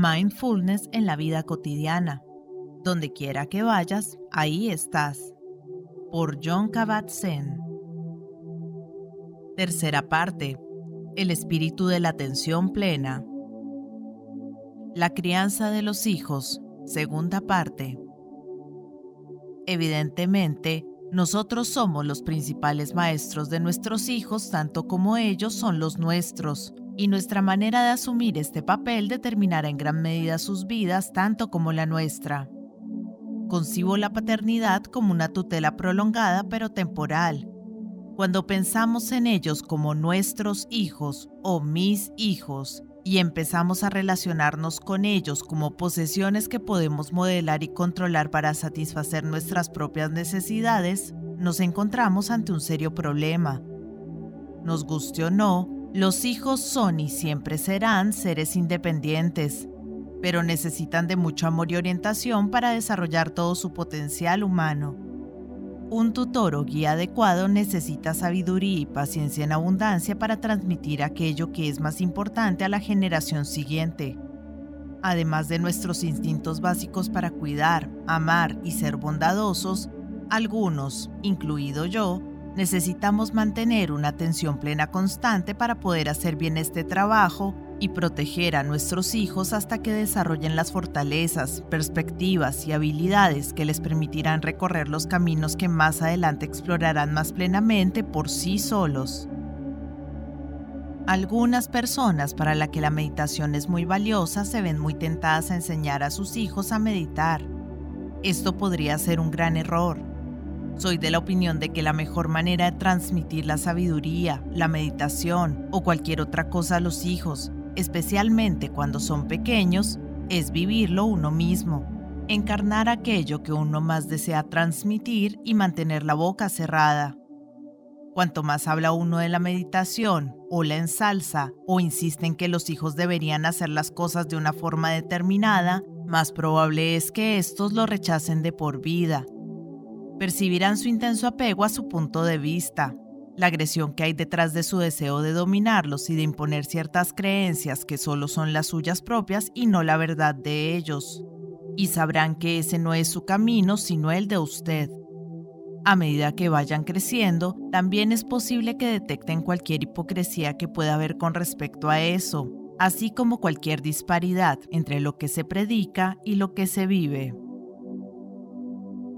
Mindfulness en la vida cotidiana. Donde quiera que vayas, ahí estás. Por John Kabat-Zinn. Tercera parte. El espíritu de la atención plena. La crianza de los hijos. Segunda parte. Evidentemente, nosotros somos los principales maestros de nuestros hijos tanto como ellos son los nuestros y nuestra manera de asumir este papel determinará en gran medida sus vidas tanto como la nuestra. Concibo la paternidad como una tutela prolongada pero temporal. Cuando pensamos en ellos como nuestros hijos o mis hijos y empezamos a relacionarnos con ellos como posesiones que podemos modelar y controlar para satisfacer nuestras propias necesidades, nos encontramos ante un serio problema. Nos guste o no, los hijos son y siempre serán seres independientes, pero necesitan de mucho amor y orientación para desarrollar todo su potencial humano. Un tutor o guía adecuado necesita sabiduría y paciencia en abundancia para transmitir aquello que es más importante a la generación siguiente. Además de nuestros instintos básicos para cuidar, amar y ser bondadosos, algunos, incluido yo, Necesitamos mantener una atención plena constante para poder hacer bien este trabajo y proteger a nuestros hijos hasta que desarrollen las fortalezas, perspectivas y habilidades que les permitirán recorrer los caminos que más adelante explorarán más plenamente por sí solos. Algunas personas para las que la meditación es muy valiosa se ven muy tentadas a enseñar a sus hijos a meditar. Esto podría ser un gran error soy de la opinión de que la mejor manera de transmitir la sabiduría, la meditación o cualquier otra cosa a los hijos, especialmente cuando son pequeños, es vivirlo uno mismo, encarnar aquello que uno más desea transmitir y mantener la boca cerrada. Cuanto más habla uno de la meditación, o la ensalza, o insiste en que los hijos deberían hacer las cosas de una forma determinada, más probable es que estos lo rechacen de por vida percibirán su intenso apego a su punto de vista, la agresión que hay detrás de su deseo de dominarlos y de imponer ciertas creencias que solo son las suyas propias y no la verdad de ellos. Y sabrán que ese no es su camino, sino el de usted. A medida que vayan creciendo, también es posible que detecten cualquier hipocresía que pueda haber con respecto a eso, así como cualquier disparidad entre lo que se predica y lo que se vive.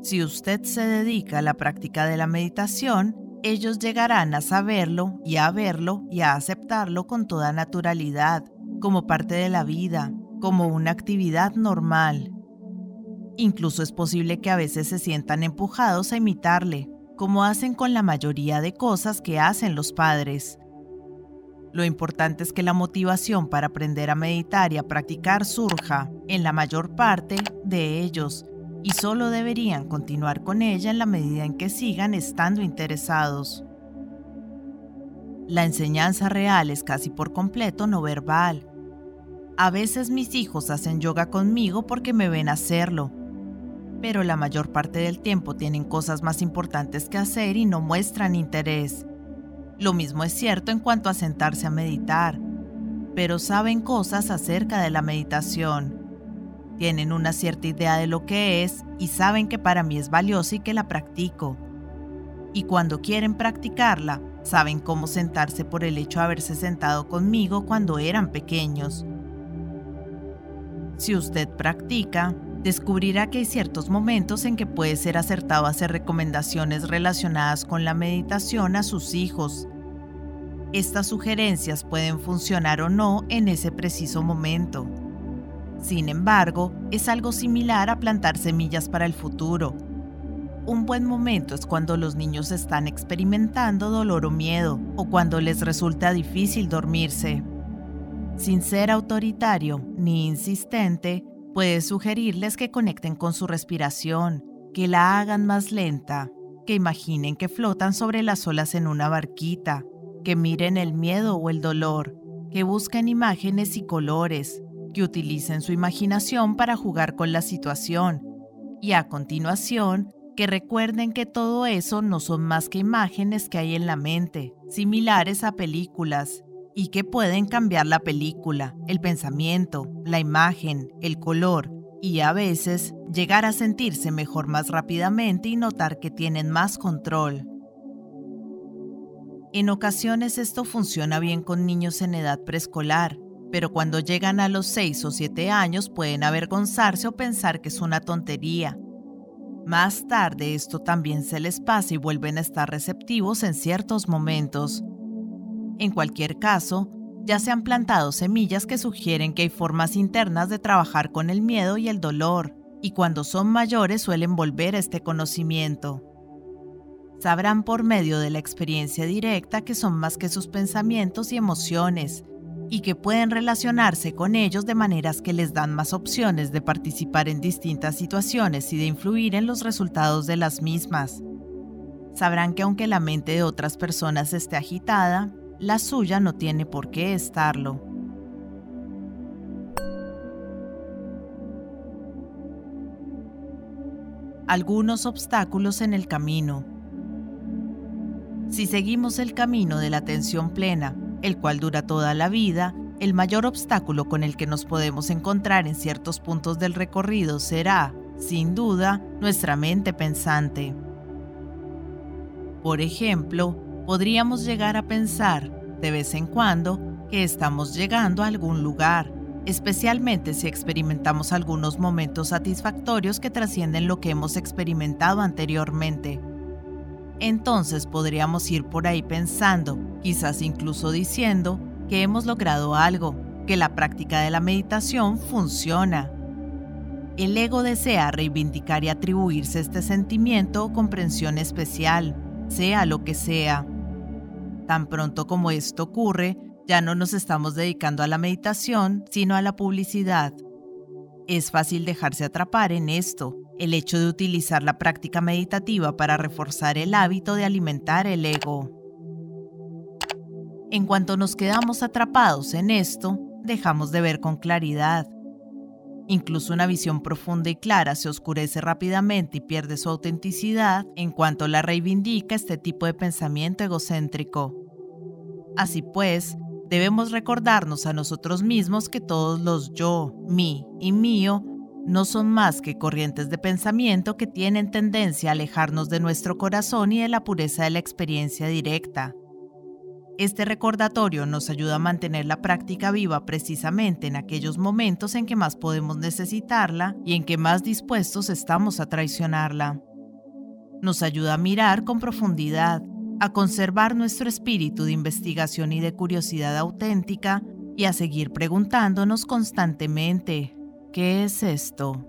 Si usted se dedica a la práctica de la meditación, ellos llegarán a saberlo y a verlo y a aceptarlo con toda naturalidad, como parte de la vida, como una actividad normal. Incluso es posible que a veces se sientan empujados a imitarle, como hacen con la mayoría de cosas que hacen los padres. Lo importante es que la motivación para aprender a meditar y a practicar surja, en la mayor parte, de ellos, y solo deberían continuar con ella en la medida en que sigan estando interesados. La enseñanza real es casi por completo no verbal. A veces mis hijos hacen yoga conmigo porque me ven hacerlo, pero la mayor parte del tiempo tienen cosas más importantes que hacer y no muestran interés. Lo mismo es cierto en cuanto a sentarse a meditar, pero saben cosas acerca de la meditación tienen una cierta idea de lo que es y saben que para mí es valiosa y que la practico. Y cuando quieren practicarla, saben cómo sentarse por el hecho de haberse sentado conmigo cuando eran pequeños. Si usted practica, descubrirá que hay ciertos momentos en que puede ser acertado hacer recomendaciones relacionadas con la meditación a sus hijos. Estas sugerencias pueden funcionar o no en ese preciso momento. Sin embargo, es algo similar a plantar semillas para el futuro. Un buen momento es cuando los niños están experimentando dolor o miedo, o cuando les resulta difícil dormirse. Sin ser autoritario ni insistente, puedes sugerirles que conecten con su respiración, que la hagan más lenta, que imaginen que flotan sobre las olas en una barquita, que miren el miedo o el dolor, que busquen imágenes y colores, que utilicen su imaginación para jugar con la situación y a continuación que recuerden que todo eso no son más que imágenes que hay en la mente, similares a películas, y que pueden cambiar la película, el pensamiento, la imagen, el color y a veces llegar a sentirse mejor más rápidamente y notar que tienen más control. En ocasiones esto funciona bien con niños en edad preescolar, pero cuando llegan a los 6 o 7 años pueden avergonzarse o pensar que es una tontería. Más tarde esto también se les pasa y vuelven a estar receptivos en ciertos momentos. En cualquier caso, ya se han plantado semillas que sugieren que hay formas internas de trabajar con el miedo y el dolor, y cuando son mayores suelen volver a este conocimiento sabrán por medio de la experiencia directa que son más que sus pensamientos y emociones, y que pueden relacionarse con ellos de maneras que les dan más opciones de participar en distintas situaciones y de influir en los resultados de las mismas. Sabrán que aunque la mente de otras personas esté agitada, la suya no tiene por qué estarlo. Algunos obstáculos en el camino. Si seguimos el camino de la atención plena, el cual dura toda la vida, el mayor obstáculo con el que nos podemos encontrar en ciertos puntos del recorrido será, sin duda, nuestra mente pensante. Por ejemplo, podríamos llegar a pensar, de vez en cuando, que estamos llegando a algún lugar, especialmente si experimentamos algunos momentos satisfactorios que trascienden lo que hemos experimentado anteriormente entonces podríamos ir por ahí pensando, quizás incluso diciendo, que hemos logrado algo, que la práctica de la meditación funciona. El ego desea reivindicar y atribuirse este sentimiento o comprensión especial, sea lo que sea. Tan pronto como esto ocurre, ya no nos estamos dedicando a la meditación, sino a la publicidad. Es fácil dejarse atrapar en esto, el hecho de utilizar la práctica meditativa para reforzar el hábito de alimentar el ego. En cuanto nos quedamos atrapados en esto, dejamos de ver con claridad. Incluso una visión profunda y clara se oscurece rápidamente y pierde su autenticidad en cuanto la reivindica este tipo de pensamiento egocéntrico. Así pues, debemos recordarnos a nosotros mismos que todos los yo, mí y mío no son más que corrientes de pensamiento que tienen tendencia a alejarnos de nuestro corazón y de la pureza de la experiencia directa. Este recordatorio nos ayuda a mantener la práctica viva precisamente en aquellos momentos en que más podemos necesitarla y en que más dispuestos estamos a traicionarla. Nos ayuda a mirar con profundidad, a conservar nuestro espíritu de investigación y de curiosidad auténtica y a seguir preguntándonos constantemente ¿Qué es esto?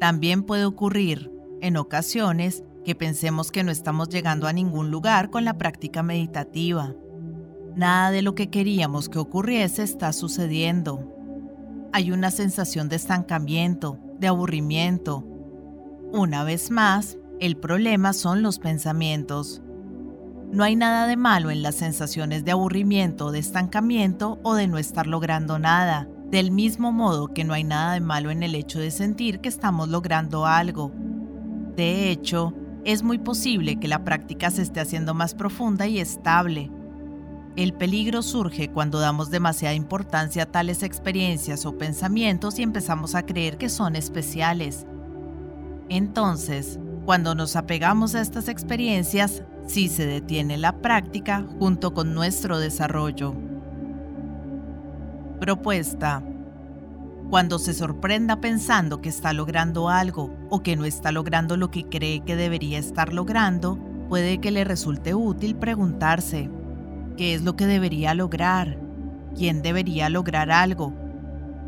También puede ocurrir, en ocasiones, que pensemos que no estamos llegando a ningún lugar con la práctica meditativa. Nada de lo que queríamos que ocurriese está sucediendo. Hay una sensación de estancamiento, de aburrimiento. Una vez más, el problema son los pensamientos. No hay nada de malo en las sensaciones de aburrimiento, de estancamiento o de no estar logrando nada. Del mismo modo que no hay nada de malo en el hecho de sentir que estamos logrando algo. De hecho, es muy posible que la práctica se esté haciendo más profunda y estable. El peligro surge cuando damos demasiada importancia a tales experiencias o pensamientos y empezamos a creer que son especiales. Entonces, cuando nos apegamos a estas experiencias, sí se detiene la práctica junto con nuestro desarrollo. Propuesta. Cuando se sorprenda pensando que está logrando algo o que no está logrando lo que cree que debería estar logrando, puede que le resulte útil preguntarse, ¿qué es lo que debería lograr? ¿Quién debería lograr algo?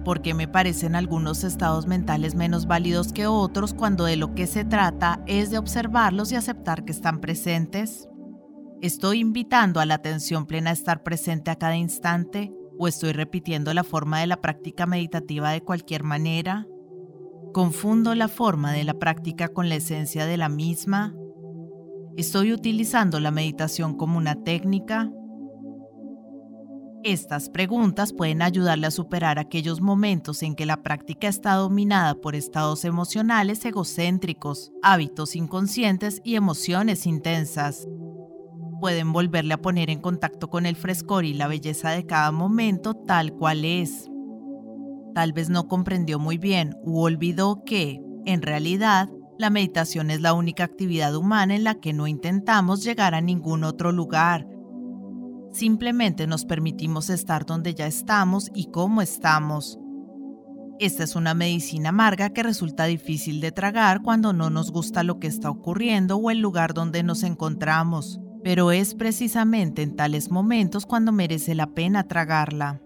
¿Por qué me parecen algunos estados mentales menos válidos que otros cuando de lo que se trata es de observarlos y aceptar que están presentes? ¿Estoy invitando a la atención plena a estar presente a cada instante ¿O estoy repitiendo la forma de la práctica meditativa de cualquier manera? ¿Confundo la forma de la práctica con la esencia de la misma? ¿Estoy utilizando la meditación como una técnica? Estas preguntas pueden ayudarle a superar aquellos momentos en que la práctica está dominada por estados emocionales egocéntricos, hábitos inconscientes y emociones intensas. Pueden volverle a poner en contacto con el frescor y la belleza de cada momento tal cual es. Tal vez no comprendió muy bien u olvidó que, en realidad, la meditación es la única actividad humana en la que no intentamos llegar a ningún otro lugar. Simplemente nos permitimos estar donde ya estamos y cómo estamos. Esta es una medicina amarga que resulta difícil de tragar cuando no nos gusta lo que está ocurriendo o el lugar donde nos encontramos, pero es precisamente en tales momentos cuando merece la pena tragarla.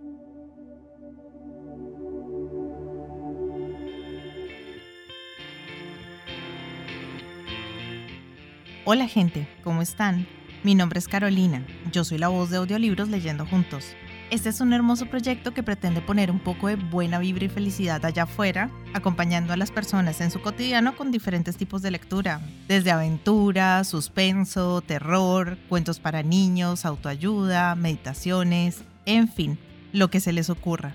Hola gente, ¿cómo están? Mi nombre es Carolina, yo soy la voz de audiolibros leyendo juntos. Este es un hermoso proyecto que pretende poner un poco de buena vibra y felicidad allá afuera, acompañando a las personas en su cotidiano con diferentes tipos de lectura, desde aventura, suspenso, terror, cuentos para niños, autoayuda, meditaciones, en fin, lo que se les ocurra.